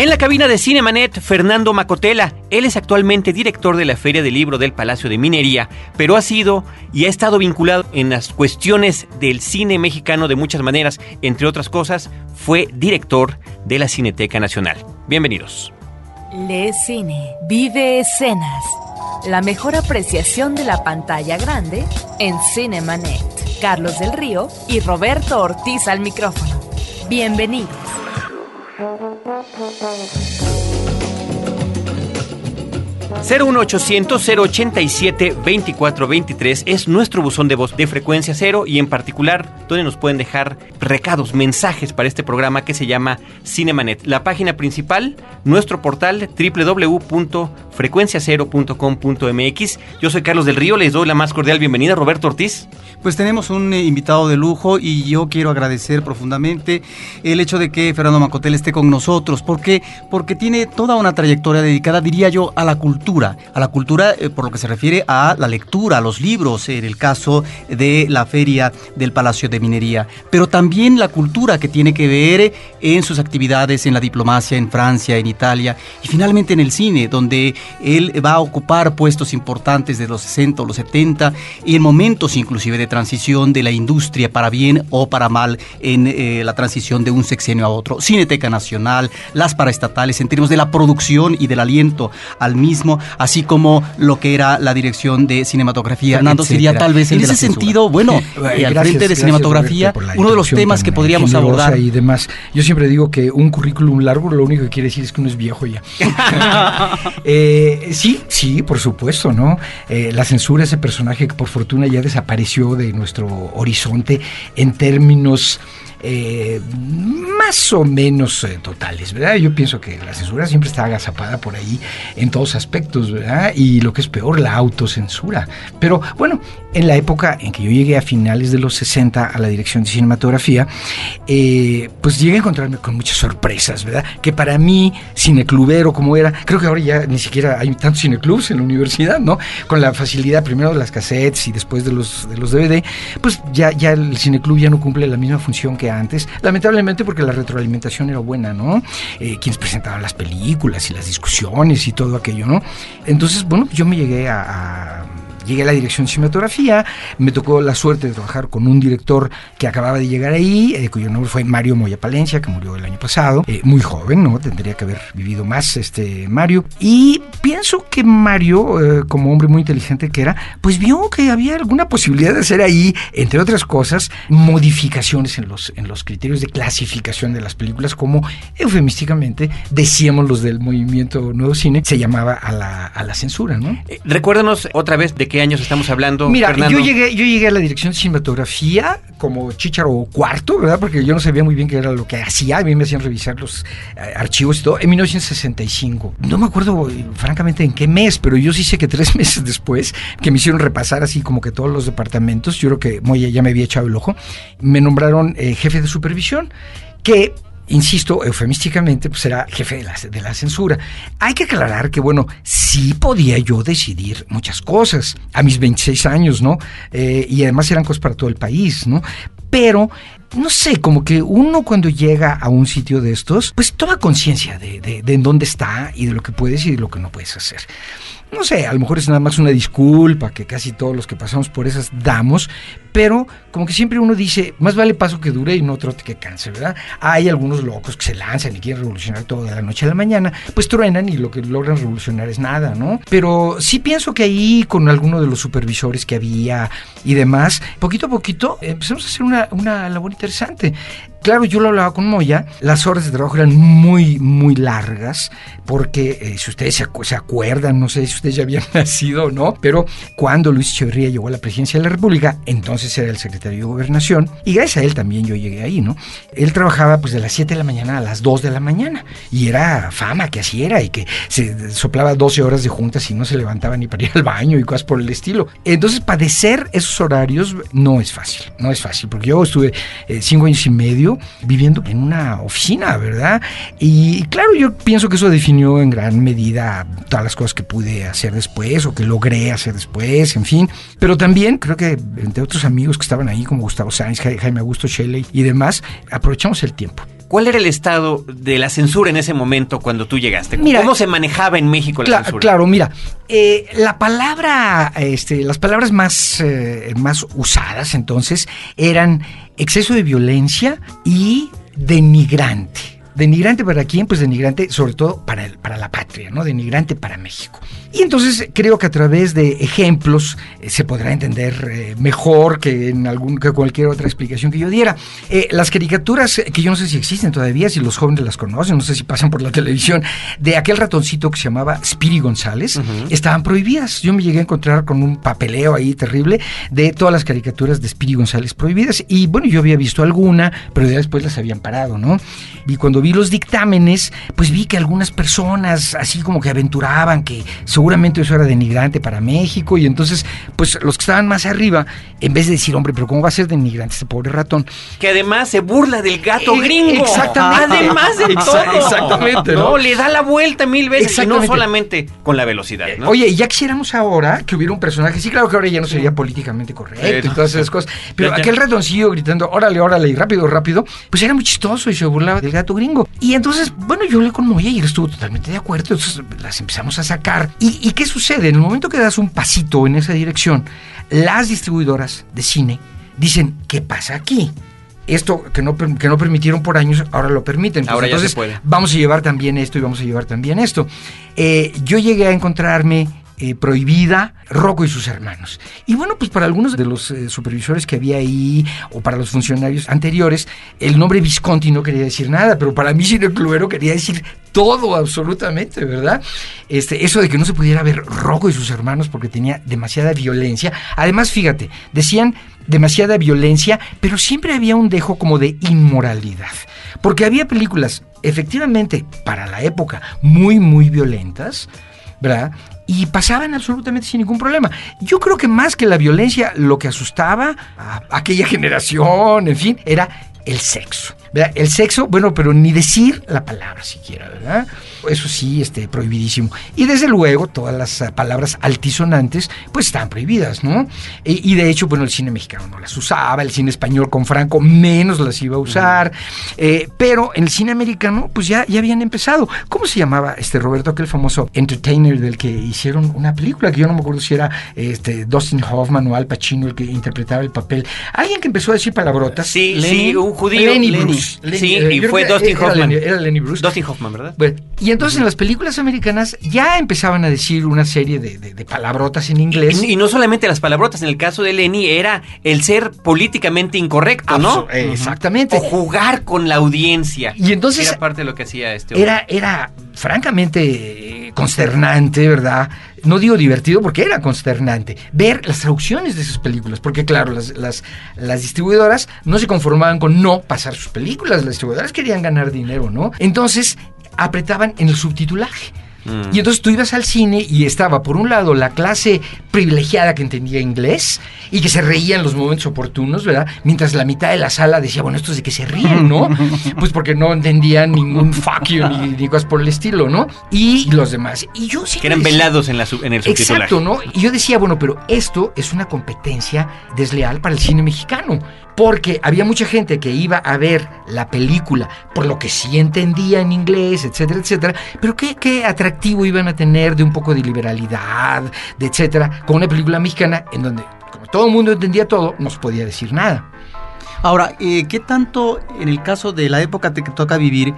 En la cabina de Cinemanet, Fernando Macotela. Él es actualmente director de la Feria del Libro del Palacio de Minería, pero ha sido y ha estado vinculado en las cuestiones del cine mexicano de muchas maneras. Entre otras cosas, fue director de la Cineteca Nacional. Bienvenidos. Le Cine, vive escenas. La mejor apreciación de la pantalla grande en Cinemanet. Carlos del Río y Roberto Ortiz al micrófono. Bienvenidos. Thank you. 01800 087 2423 es nuestro buzón de voz de frecuencia cero y en particular donde nos pueden dejar recados, mensajes para este programa que se llama Cinemanet. La página principal, nuestro portal www.frecuenciacero.com.mx. Yo soy Carlos del Río, les doy la más cordial bienvenida. Roberto Ortiz. Pues tenemos un eh, invitado de lujo y yo quiero agradecer profundamente el hecho de que Fernando Macotel esté con nosotros. ¿Por qué? Porque tiene toda una trayectoria dedicada, diría yo, a la cultura. A la cultura eh, por lo que se refiere a la lectura, a los libros, en el caso de la feria del Palacio de Minería. Pero también la cultura que tiene que ver en sus actividades en la diplomacia, en Francia, en Italia y finalmente en el cine, donde él va a ocupar puestos importantes de los 60 o los 70 y en momentos inclusive de transición de la industria para bien o para mal en eh, la transición de un sexenio a otro. Cineteca Nacional, las paraestatales, en términos de la producción y del aliento al mismo, así como lo que era la dirección de cinematografía. Fernando sería tal vez en ese sentido, bueno, eh, al frente de cinematografía, uno de los temas que podríamos abordar. Y demás. Yo siempre digo que un currículum largo lo único que quiere decir es que uno es viejo ya. eh, sí, sí, por supuesto, ¿no? Eh, la censura, ese personaje que por fortuna ya desapareció de nuestro horizonte en términos eh, más o menos eh, totales, ¿verdad? Yo pienso que la censura siempre está agazapada por ahí en todos aspectos, ¿verdad? Y lo que es peor, la autocensura. Pero bueno, en la época en que yo llegué a finales de los 60 a la dirección de cinematografía, eh, pues llegué a encontrarme con muchas sorpresas, ¿verdad? Que para mí, cineclubero como era, creo que ahora ya ni siquiera hay tantos cineclubs en la universidad, ¿no? Con la facilidad primero de las cassettes y después de los, de los DVD, pues ya, ya el cineclub ya no cumple la misma función que antes, lamentablemente porque la retroalimentación era buena, ¿no? Eh, quienes presentaban las películas y las discusiones y todo aquello, ¿no? Entonces, bueno, yo me llegué a, llegué a la dirección de cinematografía, me tocó la suerte de trabajar con un director que acababa de llegar ahí, eh, cuyo nombre fue Mario Moya Palencia, que murió el año pasado, eh, muy joven, ¿no? Tendría que haber vivido más este Mario. Y pienso que Mario, eh, como hombre muy inteligente que era, pues vio que había alguna posibilidad de hacer ahí, entre otras cosas, modificaciones en los, en los criterios de clasificación de las películas, como eufemísticamente decíamos los del movimiento Nuevo Cine, se llamaba a la, a la censura, ¿no? recuérdanos otra vez de qué años estamos hablando? Mira, Fernando? yo llegué, yo llegué a la dirección de cinematografía como chicharo cuarto, ¿verdad? Porque yo no sabía muy bien qué era lo que hacía. A mí me hacían revisar los eh, archivos y todo. En 1965. No me acuerdo, eh, francamente, en qué mes, pero yo sí sé que tres meses después, que me hicieron repasar así como que todos los departamentos, yo creo que Moya ya me había echado el ojo, me nombraron eh, jefe de supervisión, que insisto, eufemísticamente, pues era jefe de la, de la, censura. Hay que aclarar que, bueno, sí podía yo decidir muchas cosas a mis 26 años, ¿no? Eh, y además eran cosas para todo el país, ¿no? Pero no sé, como que uno cuando llega a un sitio de estos, pues toma conciencia de, de, de, en dónde está y de lo que puedes y de lo que no puedes hacer. No sé, a lo mejor es nada más una disculpa que casi todos los que pasamos por esas damos, pero como que siempre uno dice, más vale paso que dure y no trote que canse, ¿verdad? Hay algunos locos que se lanzan y quieren revolucionar todo de la noche a la mañana, pues truenan y lo que logran revolucionar es nada, ¿no? Pero sí pienso que ahí con alguno de los supervisores que había y demás, poquito a poquito empezamos a hacer una, una labor interesante. Claro, yo lo hablaba con Moya, las horas de trabajo eran muy, muy largas, porque eh, si ustedes se, acu se, acuerdan, no sé si ustedes ya habían nacido o no, pero cuando Luis Echeverría llegó a la presidencia de la República, entonces era el secretario de Gobernación, y gracias a él también yo llegué ahí, ¿no? Él trabajaba pues de las 7 de la mañana a las 2 de la mañana, y era fama que así era, y que se soplaba 12 horas de juntas y no se levantaba ni para ir al baño y cosas por el estilo. Entonces, padecer esos horarios no es fácil, no es fácil, porque yo estuve eh, cinco años y medio viviendo en una oficina, ¿verdad? Y claro, yo pienso que eso definió en gran medida todas las cosas que pude hacer después o que logré hacer después, en fin. Pero también creo que entre otros amigos que estaban ahí, como Gustavo Sáenz, Jaime Augusto Shelley y demás, aprovechamos el tiempo. ¿Cuál era el estado de la censura en ese momento cuando tú llegaste? Mira, ¿Cómo se manejaba en México la censura? Claro, mira, eh, la palabra, este, las palabras más, eh, más usadas entonces eran exceso de violencia y denigrante. Denigrante para quién? Pues denigrante sobre todo para, el- para la patria, ¿no? Denigrante para México. Y entonces creo que a través de ejemplos eh, se podrá entender eh, mejor que en algún que cualquier otra explicación que yo diera. Eh, las caricaturas, eh, que yo no sé si existen todavía, si los jóvenes las conocen, no sé si pasan por la televisión, de aquel ratoncito que se llamaba Spiri González, estaban prohibidas. Yo me llegué a encontrar con un papeleo ahí terrible de todas las caricaturas de Spiri González prohibidas. Y bueno, yo había visto alguna, pero ya después las habían parado, ¿no? Y cuando vi los dictámenes, pues vi que algunas personas así como que aventuraban que seguramente eso era denigrante para México y entonces pues los que estaban más arriba, en vez de decir, hombre, pero ¿cómo va a ser denigrante este pobre ratón? Que además se burla del gato Eh, gringo. exactamente. Además de todo. exactamente, ¿no? No, le da la vuelta mil veces y no solamente con la velocidad. ¿no? Oye, y ya quisiéramos ahora que hubiera un personaje, sí, claro que ahora ya no sería políticamente correcto Eh, y todas esas cosas, pero Ya, ya. aquel ratoncillo gritando, órale, órale, y rápido, rápido, pues era muy chistoso y se burlaba del gato gringo. Y entonces, bueno, yo le conmoía y él estuvo totalmente de acuerdo, entonces las empezamos a sacar. ¿Y, y qué sucede? En el momento que das un pasito en esa dirección, las distribuidoras de cine dicen, ¿qué pasa aquí? Esto que no, que no permitieron por años, ahora lo permiten. Pues Ahora ya se entonces, puede. vamos a llevar también esto y vamos a llevar también esto. Eh, yo llegué a encontrarme eh, prohibida Rocco y sus hermanos. Y bueno, pues para algunos de los eh, supervisores que había ahí o para los funcionarios anteriores, el nombre Visconti no quería decir nada, pero para mí Cine Cluero quería decir todo absolutamente, ¿verdad? Este, eso de que no se pudiera ver Rocco y sus hermanos porque tenía demasiada violencia. Además, fíjate, decían demasiada violencia, pero siempre había un dejo como de inmoralidad. Porque había películas, efectivamente, para la época, muy, muy violentas, ¿verdad? Y pasaban absolutamente sin ningún problema. Yo creo que más que la violencia, lo que asustaba a aquella generación, en fin, era el sexo. ¿Verdad? El sexo, bueno, pero ni decir la palabra siquiera, ¿verdad? Eso sí, este, prohibidísimo. Y desde luego, todas las ah, palabras altisonantes, pues están prohibidas, ¿no? Y, y de hecho, bueno, el cine mexicano no las usaba, el cine español con Franco menos las iba a usar, eh, pero en el cine americano, pues ya, ya habían empezado. ¿Cómo se llamaba este Roberto, aquel famoso entertainer del que hicieron una película, que yo no me acuerdo si era este, Dustin Hoffman o Al Pacino el que interpretaba el papel? Alguien que empezó a decir palabrotas. Sí, Lenny. sí, un judío. Lenny Lenny. Bruce. Lenny, sí, eh, y fue Dustin era Hoffman. Lenny- era Lenny Bruce. Dustin Hoffman, ¿verdad? Bueno, y entonces en las películas americanas ya empezaban a decir una serie de, de- de palabrotas en inglés. Y, y no solamente las palabrotas, en el caso de Lenny era el ser políticamente incorrecto, ¿no? Eh, exactamente. O jugar con la audiencia. Y entonces- Era parte de lo que hacía este hombre. Era, era francamente consternante, ¿verdad? No digo divertido porque era consternante ver las traducciones de esas películas, porque claro, las, las, las distribuidoras no se conformaban con no pasar sus películas, las distribuidoras querían ganar dinero, ¿no? Entonces apretaban en el subtitulaje. Mm. Y entonces tú ibas al cine y estaba, por un lado, la clase privilegiada que entendía inglés y que se reía en los momentos oportunos, ¿verdad? Mientras la mitad de la sala decía, bueno, estos de que se ríen, ¿no? Pues porque no entendían ningún fuck you ni, ni cosas por el estilo, ¿no? Y los demás. Y yo sí que eran velados en, la, en el subtitulaje. Exacto, ¿no? Y yo decía, bueno, pero esto es una competencia desleal para el cine mexicano. Porque había mucha gente que iba a ver la película por lo que sí entendía en inglés, etcétera, etcétera. Pero qué, qué atractivo iban a tener de un poco de liberalidad, de etcétera, con una película mexicana en donde, como todo el mundo entendía todo, no se podía decir nada. Ahora, eh, ¿qué tanto en el caso de la época que toca vivir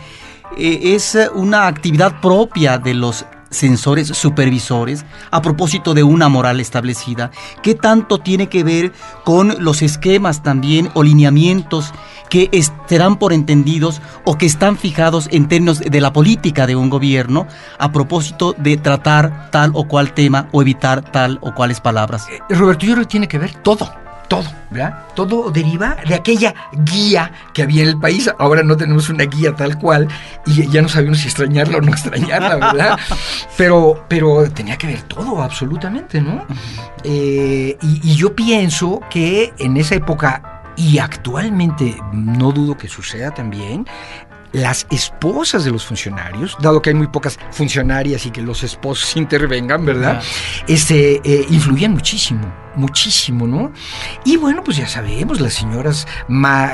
eh, es una actividad propia de los censores supervisores a propósito de una moral establecida? ¿Qué tanto tiene que ver con los esquemas también o lineamientos que estarán por entendidos o que están fijados en términos de la política de un gobierno a propósito de tratar tal o cual tema o evitar tal o cuales palabras? Eh, Roberto, yo creo que tiene que ver todo. Todo, ¿verdad? Todo deriva de aquella guía que había en el país. Ahora no tenemos una guía tal cual y ya no sabemos si extrañarla o no extrañarla, ¿verdad? Pero, pero tenía que ver todo, absolutamente, ¿no? Eh, y, y yo pienso que en esa época, y actualmente no dudo que suceda también, las esposas de los funcionarios, dado que hay muy pocas funcionarias y que los esposos intervengan, ¿verdad? Este, eh, influían muchísimo. Muchísimo, ¿no? Y bueno, pues ya sabemos, las señoras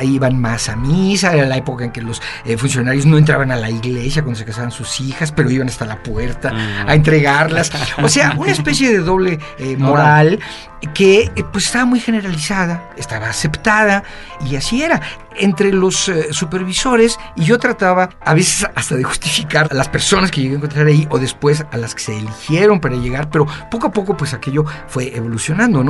iban más a misa, era la época en que los eh, funcionarios no entraban a la iglesia cuando se casaban sus hijas, pero iban hasta la puerta a entregarlas. O sea, una especie de doble eh, moral que eh, pues estaba muy generalizada, estaba aceptada y así era entre los eh, supervisores y yo trataba a veces hasta de justificar a las personas que llegué a encontrar ahí o después a las que se eligieron para llegar, pero poco a poco pues aquello fue evolucionando, ¿no?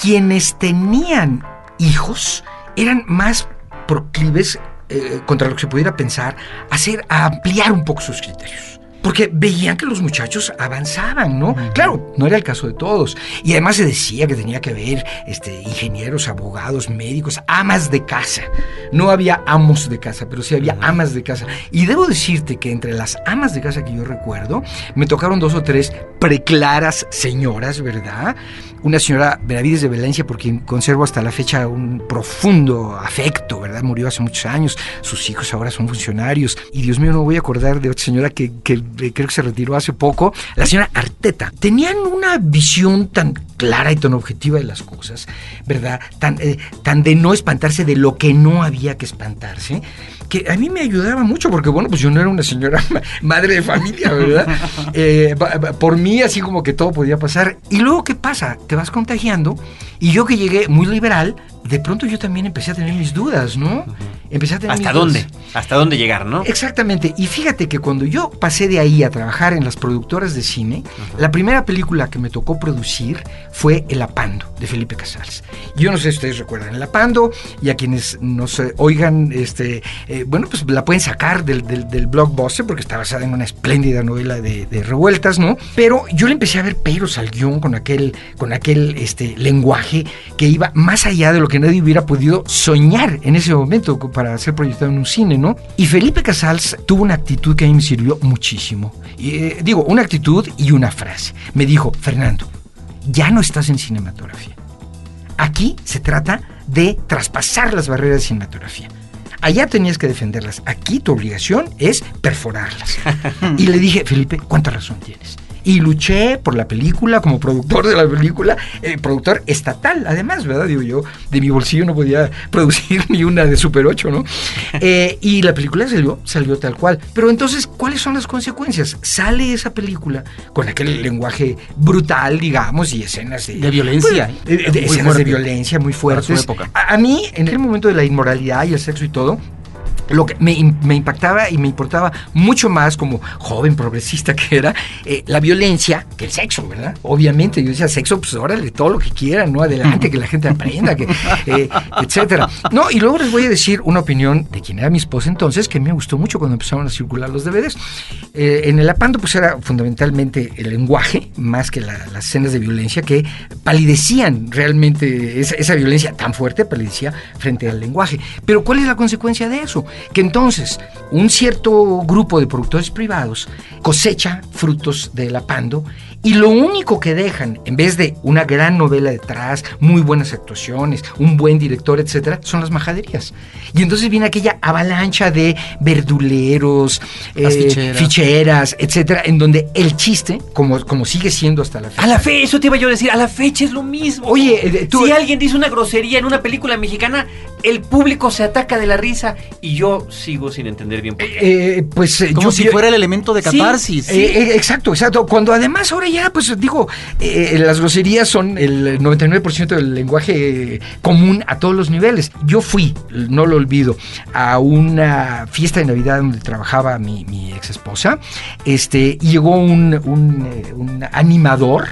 Quienes tenían hijos eran más proclives eh, contra lo que se pudiera pensar, a hacer, a ampliar un poco sus criterios porque veían que los muchachos avanzaban, ¿no? Claro, no era el caso de todos. Y además se decía que tenía que haber este, ingenieros, abogados, médicos, amas de casa. No había amos de casa, pero sí había amas de casa. Y debo decirte que entre las amas de casa que yo recuerdo, me tocaron dos o tres preclaras señoras, ¿verdad? Una señora Benavides de Valencia, por quien conservo hasta la fecha un profundo afecto, ¿verdad? Murió hace muchos años, sus hijos ahora son funcionarios, y Dios mío, no voy a acordar de otra señora que, eh, creo que se retiró hace poco, la señora Arteta. Tenían una visión tan clara y tan objetiva de las cosas, ¿verdad? Tan, eh, tan de no espantarse de lo que no había que espantarse, que a mí me ayudaba mucho, porque bueno, pues yo no era una señora madre de familia, ¿verdad? Eh, por mí así como que todo podía pasar. Y luego, ¿qué pasa? Te vas contagiando y yo que llegué muy liberal, de pronto yo también empecé a tener mis dudas, ¿no? Empecé a tener ¿Hasta dónde? ¿Hasta dónde llegar, no? Exactamente. Y fíjate que cuando yo pasé de ahí a trabajar en las productoras de cine, la primera película que me tocó producir fue El Apando, de Felipe Casals. Yo no sé si ustedes recuerdan El Apando, y a quienes nos oigan, este, eh, bueno, pues la pueden sacar del, del, blockbuster, porque está basada en una espléndida novela de, revueltas, ¿no? Pero yo le empecé a ver peros al guion con aquel, con aquel este, lenguaje que iba más allá de lo que que nadie hubiera podido soñar en ese momento para ser proyectado en un cine, ¿no? Y Felipe Casals tuvo una actitud que a mí me sirvió muchísimo. Y, eh, digo, una actitud y una frase. Me dijo, Fernando, ya no estás en cinematografía. Aquí se trata de traspasar las barreras de cinematografía. Allá tenías que defenderlas. Aquí tu obligación es perforarlas. y le dije, Felipe, ¿cuánta razón tienes? Y luché por la película como productor de la película, eh, productor estatal, además, ¿verdad? Digo yo, de mi bolsillo no podía producir ni una de Super 8, ¿no? Eh, y la película salió, salió tal cual. Pero entonces, ¿cuáles son las consecuencias? Sale esa película con aquel lenguaje brutal, digamos, y escenas de, violencia. Pues, escenas de violencia muy fuertes. A, a mí, en el momento de la inmoralidad y el sexo y todo, lo que me, impactaba y me importaba mucho más como joven progresista que era eh, la violencia que el sexo, ¿verdad? Obviamente, yo decía sexo, pues órale, todo lo que quieran, ¿no? Adelante, que la gente aprenda, que, eh, etcétera. No, y luego les voy a decir una opinión de quien era mi esposa entonces, que me gustó mucho cuando empezaron a circular los DVDs. Eh, en el apando, pues era fundamentalmente el lenguaje, más que las escenas de violencia, que palidecían realmente esa, esa violencia tan fuerte, palidecía frente al lenguaje. Pero ¿cuál es la consecuencia de eso? Que entonces un cierto grupo de productores privados cosecha frutos del apando y lo único que dejan, en vez de una gran novela detrás, muy buenas actuaciones, un buen director, etcétera, son las majaderías. Y entonces viene aquella avalancha de verduleros, eh, ficheras. etcétera, en donde el chiste, como, como sigue siendo hasta la fecha. A la fecha, eso te iba yo a decir, a la fecha es lo mismo. Oye, eh, tú, si alguien dice una grosería en una película mexicana, el público se ataca de la risa y yo sigo sin entender bien por qué. Eh, pues como si fuera el elemento de catarsis. exacto, exacto. Cuando además ahora ya, pues digo, eh, las groserías son el 99% del lenguaje común a todos los niveles. Yo fui, no lo olvido, a una fiesta de Navidad donde trabajaba mi, ex esposa. Este, llegó un, un, animador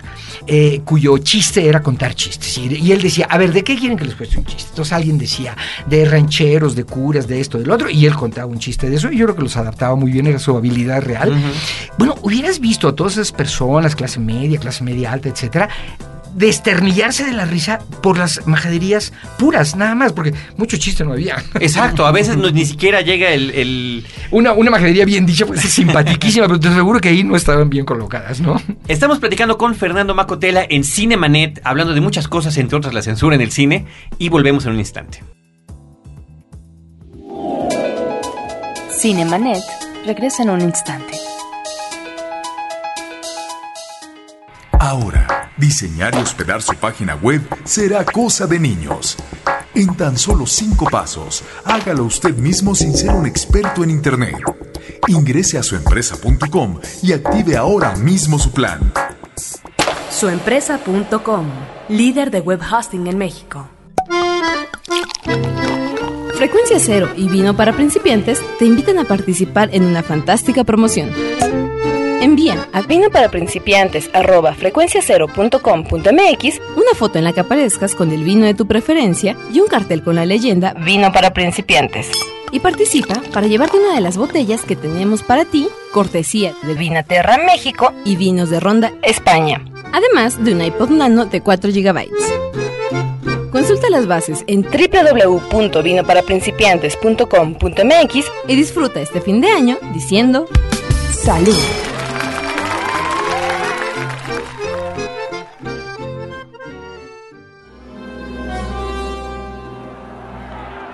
eh, cuyo chiste era contar chistes. Y, él decía, a ver, ¿de qué quieren que les cueste un chiste? Entonces alguien decía, de rancheros, de curas, de esto, del otro, y él contaba un chiste de eso, y yo creo que los adaptaba muy bien, era su habilidad real. Bueno, hubieras visto a todas esas personas, clase media, clase media alta, etcétera, desternillarse de la risa por las majaderías puras, nada más, porque mucho chiste no había. Exacto, a veces ni siquiera llega el... Una, una majadería bien dicha, pues es simpaticísima, pero te aseguro que ahí no estaban bien colocadas, ¿no? Estamos platicando con Fernando Macotela en Cinemanet, hablando de muchas cosas, entre otras la censura en el cine, y volvemos en un instante. Cinemanet regresa en un instante. Ahora Diseñar y hospedar su página web será cosa de niños. En tan solo cinco pasos, hágalo usted mismo sin ser un experto en Internet. Ingrese a suempresa.com y active ahora mismo su plan. Suempresa.com, líder de web hosting en México. Frecuencia Cero y Vino para Principiantes te invitan a participar en una fantástica promoción. Envía a vino para principiantes frecuenciacero.com.mx una foto en la que aparezcas con el vino de tu preferencia y un cartel con la leyenda Vino para principiantes. Y participa para llevarte una de las botellas que tenemos para ti, cortesía de Vinaterra México y Vinos de Ronda España. Además de un iPod Nano de 4 GB. Consulta las bases en www.vinoparaprincipiantes.com.mx y disfruta este fin de año diciendo ¡Salud!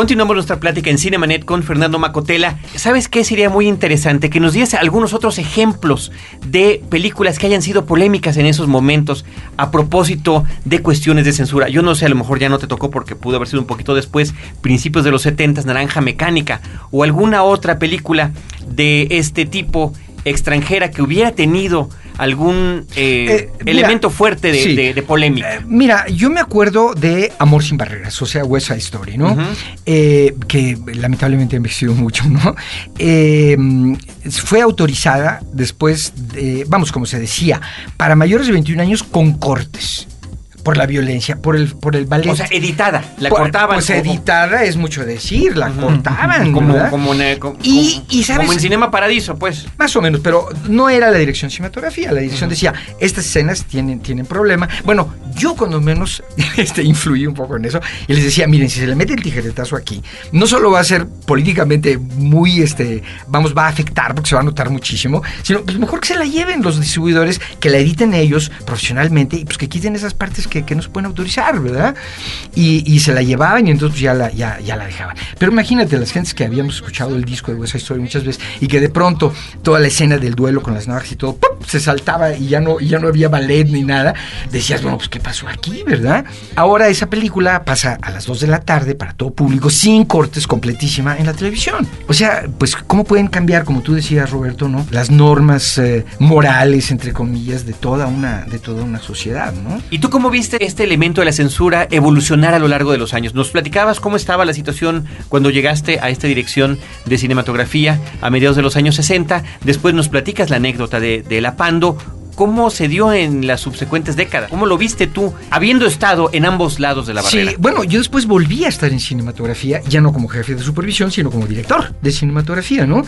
Continuamos nuestra plática en Cinemanet con Fernando Macotela. ¿Sabes qué sería muy interesante? Que nos diese algunos otros ejemplos de películas que hayan sido polémicas en esos momentos a propósito de cuestiones de censura. Yo no sé, a lo mejor ya no te tocó porque pudo haber sido un poquito después, principios de los 70, Naranja Mecánica, o alguna otra película de este tipo extranjera que hubiera tenido algún eh, Eh, mira, elemento fuerte de, sí. de- de polémica. Eh, mira, yo me acuerdo de Amor sin barreras, o sea, West Side Story, ¿no? Eh, que lamentablemente ha envejecido mucho, ¿no? Fue autorizada después, de, vamos, como se decía, para mayores de 21 años con cortes. Por la violencia, por el, por el ballet. o sea, editada, la Pues- cortaban. Pues editada es mucho decir, la cortaban. como, como, en, como- Y- como- y ¿sabes? como en Cinema Paradiso, pues. Más o menos, pero no era la dirección cinematografía. La dirección decía, estas escenas tienen, tienen problema. Bueno, yo cuando menos este, influí un poco en eso y les decía, miren, si se le mete el tijeretazo aquí, no solo va a ser políticamente muy, este, vamos, va a afectar porque se va a notar muchísimo, sino pues mejor que se la lleven los distribuidores, que la editen ellos profesionalmente y pues que quiten esas partes que, que no se pueden autorizar, ¿verdad? Y, y se la llevaban y entonces pues, ya la, ya, ya la dejaban. Pero imagínate las gentes que habíamos escuchado el disco de Side Story muchas veces y que de pronto toda la escena del duelo con las navajas y todo ¡pum! se saltaba y ya no, y ya no había ballet ni nada. Decías, bueno, pues ¿qué pasó aquí, verdad? Ahora esa película pasa a las 2 de la tarde para todo público, sin cortes, completísima en la televisión. O sea, pues ¿cómo pueden cambiar, como tú decías, Roberto, ¿no? Las normas eh, morales, entre comillas, de toda una, de toda una sociedad, ¿no? ¿Y tú cómo viste este elemento de la censura evolucionar a lo largo de los años? Nos platicabas cómo estaba la situación cuando llegaste a esta dirección de cinematografía a mediados de los años 60. Después nos platicas la anécdota de, de La Pando. ¿Cómo se dio en las subsecuentes décadas? ¿Cómo lo viste tú, habiendo estado en ambos lados de la barrera? Sí, bueno, yo después volví a estar en cinematografía, ya no como jefe de supervisión, sino como director de cinematografía, ¿no?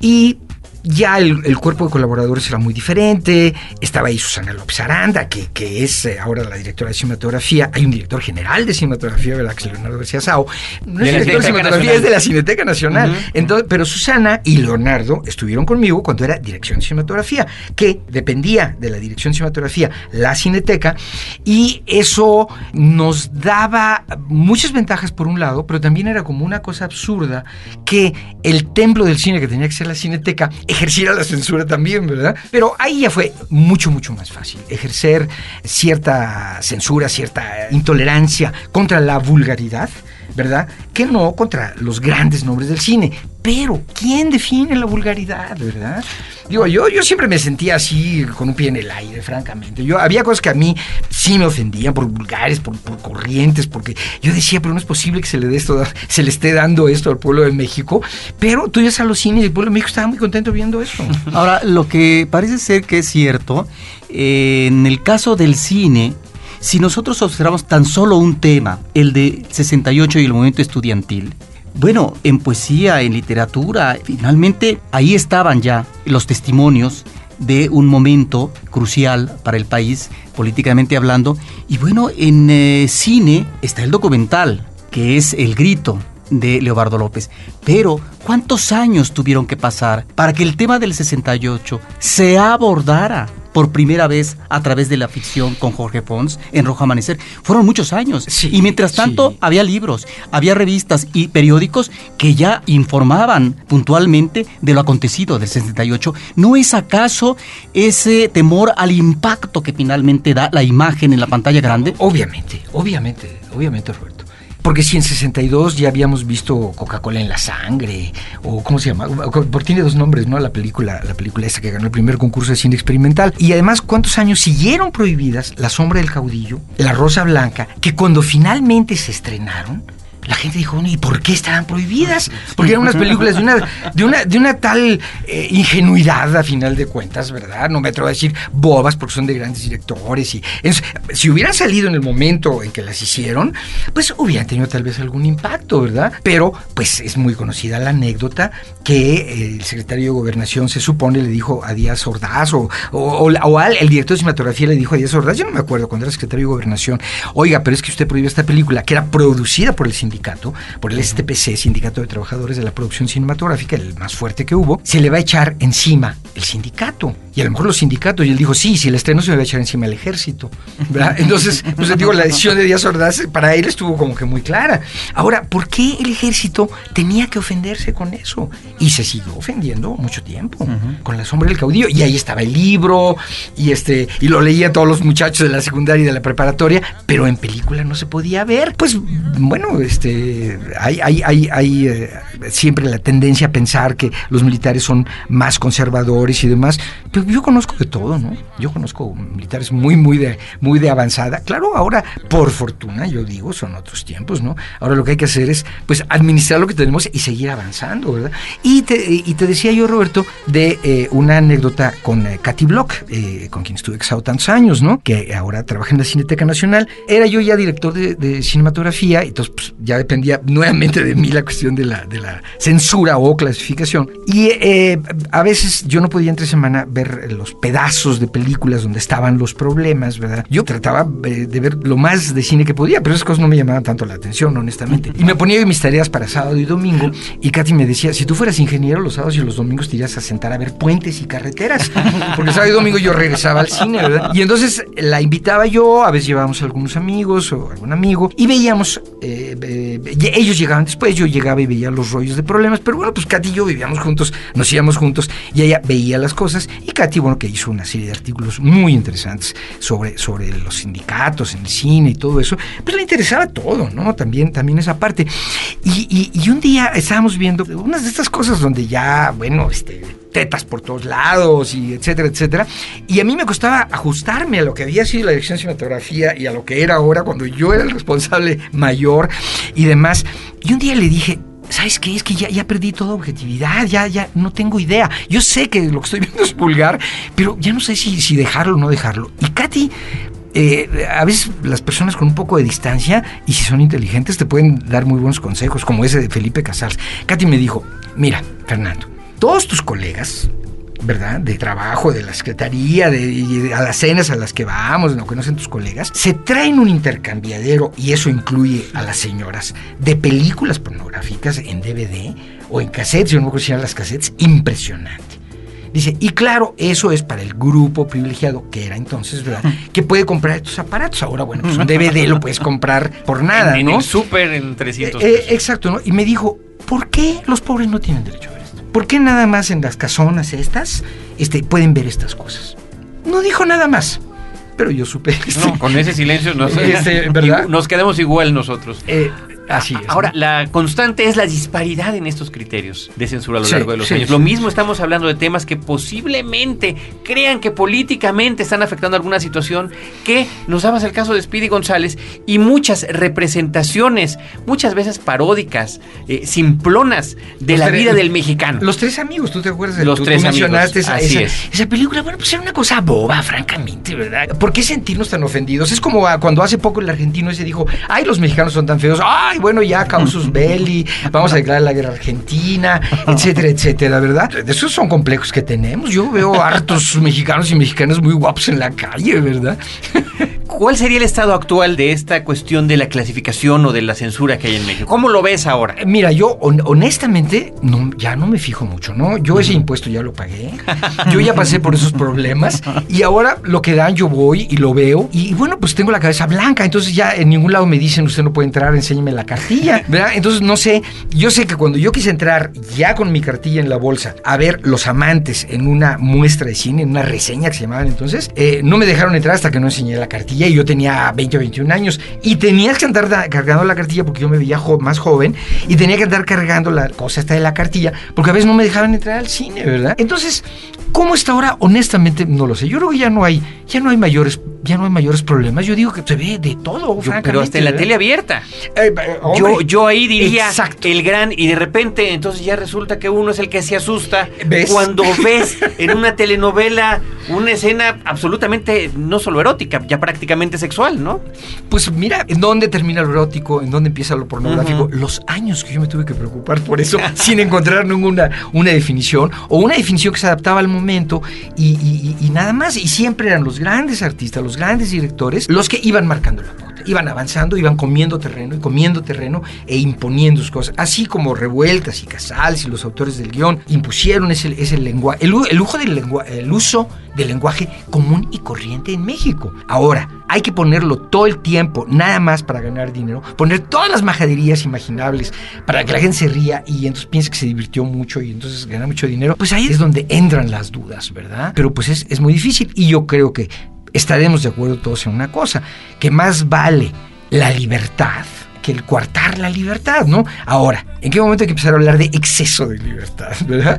Y ya el, el cuerpo de colaboradores era muy diferente, estaba ahí Susana López Aranda, que, que es eh, ahora la directora de cinematografía, hay un director general de cinematografía, ¿verdad? Que es Leonardo García Sao, no es director de cinematografía, Nacional. es de la Cineteca Nacional. Entonces, pero Susana y Leonardo estuvieron conmigo cuando era dirección de cinematografía, que dependía de la dirección de cinematografía, la Cineteca, y eso nos daba muchas ventajas por un lado, pero también era como una cosa absurda que el templo del cine que tenía que ser la Cineteca ejerciera la censura también, ¿verdad? Pero ahí ya fue mucho, mucho más fácil ejercer cierta censura, cierta intolerancia contra la vulgaridad. ¿Verdad? Que no contra los grandes nombres del cine. Pero, ¿quién define la vulgaridad, verdad? Digo, yo, yo siempre me sentía así, con un pie en el aire, francamente. Yo, había cosas que a mí sí me ofendían por vulgares, por, por corrientes, porque yo decía, pero no es posible que se le, dé esto, se le esté dando esto al pueblo de México. Pero tú ibas a los cines y el pueblo de México estaba muy contento viendo eso. Ahora, lo que parece ser que es cierto, eh, en el caso del cine, si nosotros observamos tan solo un tema, el de 68 y el movimiento estudiantil, bueno, en poesía, en literatura, finalmente ahí estaban ya los testimonios de un momento crucial para el país, políticamente hablando. Y bueno, en eh, cine está el documental, que es El Grito de Leobardo López. Pero, ¿cuántos años tuvieron que pasar para que el tema del 68 se abordara por primera vez a través de la ficción con Jorge Pons en Rojo Amanecer. Fueron muchos años. Sí, y mientras tanto sí. había libros, había revistas y periódicos que ya informaban puntualmente de lo acontecido del 68. ¿No es acaso ese temor al impacto que finalmente da la imagen en la pantalla grande? Obviamente, obviamente, obviamente, Roberto. Porque si en 62 ya habíamos visto Coca-Cola en la sangre, o ¿cómo se llama? Porque tiene dos nombres, ¿no? La película, la película esa que ganó el primer concurso de cine experimental. Y además, ¿cuántos años siguieron prohibidas La sombra del caudillo, La rosa blanca, que cuando finalmente se estrenaron, la gente dijo, ¿y por qué estaban prohibidas? Porque eran unas películas de una, de una, de una tal eh, ingenuidad a final de cuentas, ¿verdad? No me atrevo a decir bobas porque son de grandes directores. y es- Si hubieran salido en el momento en que las hicieron, pues hubieran tenido tal vez algún impacto, ¿verdad? Pero pues es muy conocida la anécdota que eh, el secretario de Gobernación se supone le dijo a Díaz Ordaz o, o, o, o al, el director de cinematografía le dijo a Díaz Ordaz, yo no me acuerdo cuando era secretario de Gobernación, oiga, pero es que usted prohibió esta película que era producida por el sindicato, por el STPC, Sindicato de Trabajadores de la Producción Cinematográfica, el más fuerte que hubo, se le va a echar encima el sindicato. Y a lo mejor los sindicatos, y él dijo, sí, si el estreno se me va a echar encima el ejército. ¿verdad? Entonces, pues digo, la decisión de Díaz Ordaz para él estuvo como que muy clara. Ahora, ¿por qué el ejército tenía que ofenderse con eso? Y se siguió ofendiendo mucho tiempo con la sombra del caudillo. Y ahí estaba el libro, y este, y lo leían todos los muchachos de la secundaria y de la preparatoria, pero en película no se podía ver. Pues bueno, este, hay, hay, hay, hay eh, siempre la tendencia a pensar que los militares son más conservadores y demás. Pero yo conozco de todo, ¿no? Yo conozco militares muy, muy de, muy de avanzada. Claro, ahora, por fortuna, yo digo, son otros tiempos, ¿no? Ahora lo que hay que hacer es, pues, administrar lo que tenemos y seguir avanzando, ¿verdad? Y te, y te decía yo, Roberto, de eh, una anécdota con eh, Katy Block, eh, con quien estuve casado tantos años, ¿no? Que ahora trabaja en la Cineteca Nacional. Era yo ya director de, de cinematografía, entonces pues, ya dependía nuevamente de mí la cuestión de la, de la censura o clasificación. Y eh, a veces yo no podía entre semana ver los pedazos de películas donde estaban los problemas, ¿verdad? Yo trataba eh, de ver lo más de cine que podía, pero esas cosas no me llamaban tanto la atención, honestamente. Y me ponía mis tareas para sábado y domingo, y Katy me decía, si tú fueras ingeniero, los sábados y los domingos te irías a sentar a ver puentes y carreteras, porque sábado y domingo yo regresaba al cine, ¿verdad? Y entonces la invitaba yo, a veces llevábamos a algunos amigos o algún amigo, y veíamos, eh, eh, ellos llegaban después, yo llegaba y veía los rollos de problemas, pero bueno, pues Katy y yo vivíamos juntos, nos íbamos juntos, y ella veía las cosas, y Katy, bueno, que hizo una serie de artículos muy interesantes sobre, sobre los sindicatos en el cine y todo eso, pues le interesaba todo, ¿no? También, también esa parte. Y, y, y un día estábamos viendo unas de estas cosas donde ya, bueno, este tetas por todos lados y etcétera, etcétera. Y a mí me costaba ajustarme a lo que había sido la dirección de cinematografía y a lo que era ahora cuando yo era el responsable mayor y demás. Y un día le dije, ¿Sabes qué? Es que ya, ya perdí toda objetividad, ya, ya no tengo idea. Yo sé que lo que estoy viendo es vulgar, pero ya no sé si, si dejarlo o no dejarlo. Y Katy, eh, a veces las personas con un poco de distancia y si son inteligentes te pueden dar muy buenos consejos, como ese de Felipe Casals. Katy me dijo, mira, Fernando, todos tus colegas, ¿verdad? De trabajo, de la secretaría, de, de, a las cenas a las que vamos, no sean tus colegas, se traen un intercambiadero, y eso incluye a las señoras, de películas pornográficas en DVD o en cassettes, yo no me acuerdo si eran las cassettes, impresionante. Dice, y claro, eso es para el grupo privilegiado, que era entonces, ¿verdad? Que puede comprar estos aparatos. Ahora, bueno, pues un DVD lo puedes comprar por nada, en, ¿no? En el súper en 300 eh, eh, exacto, ¿no? Y me dijo, ¿por qué los pobres no tienen derecho? ¿Por qué nada más en las casonas estas este, pueden ver estas cosas? No dijo nada más. Pero yo supe. Este, no, con ese silencio nos, este, ¿verdad? nos quedamos igual nosotros. Eh, Así es. Ahora, ¿no? la constante es la disparidad en estos criterios de censura a lo sí, largo de los sí, años. Sí, Lo mismo estamos hablando de temas que posiblemente crean que políticamente están afectando alguna situación, que nos dabas el caso de Speedy González y muchas representaciones, muchas veces paródicas, eh, simplonas de los la vida del mexicano. Los tres amigos, ¿tú te acuerdas? De los tú, tres tú amigos. mencionaste esa, Así esa, es. esa película. Bueno, pues era una cosa boba, francamente, ¿verdad? ¿Por qué sentirnos tan ofendidos? Es como cuando hace poco el argentino ese dijo, ay, los mexicanos son tan feos, ay, bueno, ya causus belli, vamos a declarar la guerra argentina, etcétera, etcétera, ¿verdad? Esos son complejos que tenemos. Yo veo hartos mexicanos y mexicanas muy guapos en la calle, ¿verdad? ¿Cuál sería el estado actual de esta cuestión de la clasificación o de la censura que hay en México? ¿Cómo lo ves ahora? Mira, yo hon- honestamente no, ya no me fijo mucho, ¿no? Yo ese impuesto ya lo pagué, yo ya pasé por esos problemas y ahora lo que dan yo voy y lo veo y bueno, pues tengo la cabeza blanca, entonces ya en ningún lado me dicen usted no puede entrar, enséñeme la cartilla, ¿verdad? Entonces no sé, yo sé que cuando yo quise entrar ya con mi cartilla en la bolsa a ver Los Amantes en una muestra de cine, en una reseña que se llamaban entonces, eh, no me dejaron entrar hasta que no enseñé la cartilla y yo tenía 20 o 21 años y tenías que andar da- cargando la cartilla porque yo me veía más joven y tenía que andar cargando la cosa esta de la cartilla porque a veces no me dejaban entrar al cine, ¿verdad? Entonces, ¿cómo está ahora? Honestamente no lo sé. Yo creo que ya no hay, ya no hay mayores, ya no hay mayores problemas. Yo digo que se ve de todo, Yo- pero hasta en la tele abierta. Eh, Yo, yo ahí diría Exacto. el gran y de repente entonces ya resulta que uno es el que se asusta ¿Ves? cuando ves en una telenovela una escena absolutamente no solo erótica, ya prácticamente sexual, ¿no? Pues mira, ¿en dónde termina lo erótico? ¿En dónde empieza lo pornográfico? Ujú. Los años que yo me tuve que preocupar por eso sin encontrar ninguna una definición o una definición que se adaptaba al momento y, nada más. Y siempre eran los grandes artistas, los grandes directores, los que iban marcando la pauta. Iban avanzando, iban comiendo terreno y comiendo terreno e imponiendo sus cosas. Así como Revueltas y Casals y los autores del guion impusieron ese, ese lenguaje, el, el lujo del lengua- el uso del lenguaje común y corriente en México. Ahora, hay que ponerlo todo el tiempo, nada más para ganar dinero, poner todas las majaderías imaginables para que la gente se ría y entonces piense que se divirtió mucho y entonces gana mucho dinero. Pues ahí es donde entran las dudas, ¿verdad? Pero pues es, es muy difícil y yo creo que estaremos de acuerdo todos en una cosa, que más vale la libertad que el coartar la libertad, ¿no? Ahora, ¿en qué momento hay que empezar a hablar de exceso de libertad, verdad?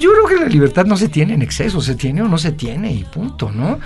Yo creo que la libertad no se tiene en exceso, se tiene o no se tiene y punto, ¿no?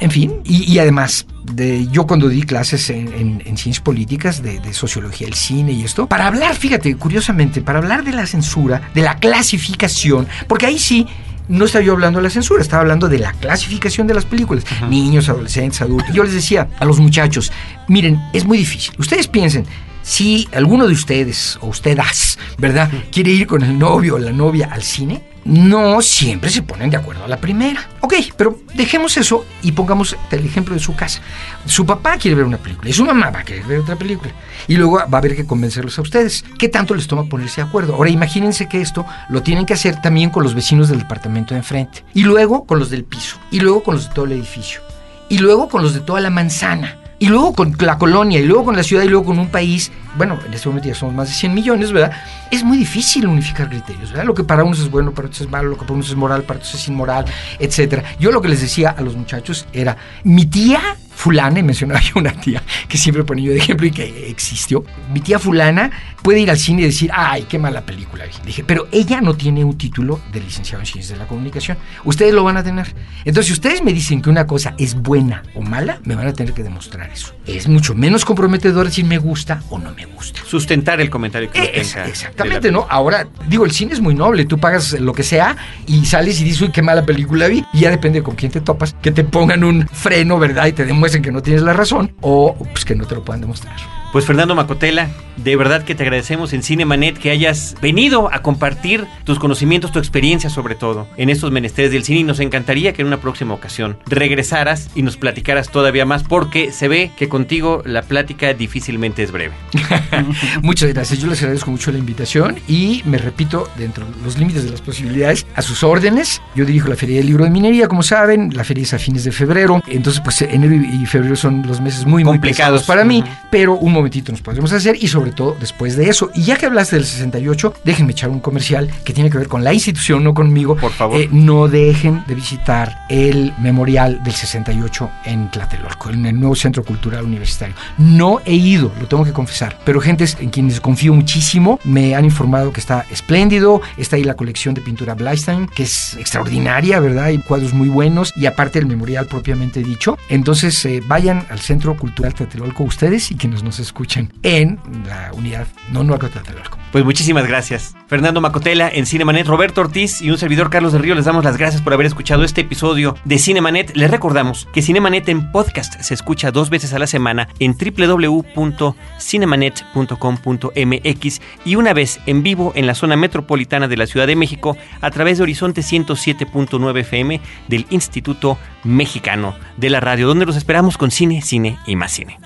En fin, y, además, de, yo cuando di clases en ciencias políticas, de, de sociología del cine y esto, para hablar, fíjate, curiosamente, para hablar de la censura, de la clasificación, porque ahí sí no estaba yo hablando de la censura, estaba hablando de la clasificación de las películas. Niños, adolescentes, adultos. Yo les decía a los muchachos, miren, es muy difícil. Ustedes piensen, si alguno de ustedes o ustedes, ¿verdad?, quiere ir con el novio o la novia al cine, no siempre se ponen de acuerdo a la primera. Ok, pero dejemos eso y pongamos el ejemplo de su casa. Su papá quiere ver una película y su mamá va a querer ver otra película. Y luego va a haber que convencerlos a ustedes. ¿Qué tanto les toma ponerse de acuerdo? Ahora imagínense que esto lo tienen que hacer también con los vecinos del departamento de enfrente. Y luego con los del piso. Y luego con los de todo el edificio. Y luego con los de toda la manzana. Y luego con la colonia, y luego con la ciudad, y luego con un país. Bueno, en este momento ya somos más de 100 millones, ¿verdad? Es muy difícil unificar criterios, ¿verdad? Lo que para unos es bueno, para otros es malo, lo que para unos es moral, para otros es inmoral, etcétera. Yo lo que les decía a los muchachos era, mi tía fulana, y mencionaba yo una tía que siempre ponía yo de ejemplo y que existió, mi tía fulana puede ir al cine y decir, ay, qué mala película. vi". Dije, pero ella no tiene un título de licenciado en ciencias de la comunicación. Ustedes lo van a tener. Entonces, si ustedes me dicen que una cosa es buena o mala, me van a tener que demostrar eso. Es mucho menos comprometedor decir me gusta o no me gusta. Sustentar el comentario que Es- tenga de exactamente, ¿no? Ahora, digo, el cine es muy noble. Tú pagas lo que sea y sales y dices, uy, qué mala película vi. Y ya depende con quién te topas, que te pongan un freno, ¿verdad? Y te demuestren que no tienes la razón o pues que no te lo puedan demostrar. Pues Fernando Macotela, de verdad que te agradecemos en Cinemanet que hayas venido a compartir tus conocimientos, tu experiencia sobre todo en estos menesteres del cine y nos encantaría que en una próxima ocasión regresaras y nos platicaras todavía más porque se ve que contigo la plática difícilmente es breve. Muchas gracias. Yo les agradezco mucho la invitación y me repito, dentro de los límites de las posibilidades, a sus órdenes. Yo dirijo la Feria del Libro de Minería, como saben. La feria es a fines de febrero. Entonces, pues enero y febrero son los meses muy, muy Complicados. pesados para mí. Ujú. Pero un momentito nos podremos hacer y sobre todo después de eso. Y ya que hablaste del 68, déjenme echar un comercial que tiene que ver con la institución, no conmigo. Por favor. Eh, no dejen de visitar el memorial del 68 en Tlatelolco, en el nuevo Centro Cultural Universitario. No he ido, lo tengo que confesar, pero gentes en quienes confío muchísimo me han informado que está espléndido, está ahí la colección de pintura Bleistein, que es extraordinaria, ¿verdad? Hay cuadros muy buenos y aparte el memorial propiamente dicho. Entonces eh, vayan al Centro Cultural Tlatelolco ustedes y quienes nos escuchen en la unidad no no Tlatelolco. Pues muchísimas gracias. Fernando Macotela en Cinemanet, Roberto Ortiz y un servidor Carlos del Río les damos las gracias por haber escuchado este episodio de Cinemanet. Les recordamos que Cinemanet en podcast se escucha dos veces a la semana en www.cinemanet.com.mx y una vez en vivo en la zona metropolitana de la Ciudad de México a través de Horizonte 107.9 FM del Instituto Mexicano de la Radio, donde los esperamos esperamos con cine, cine y más cine.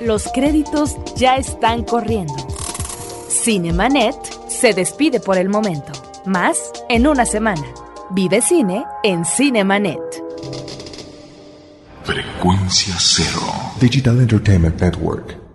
Los créditos ya están corriendo. Cinemanet se despide por el momento. Más en una semana. Vive cine en Cinemanet. Frecuencia cero. Digital Entertainment Network.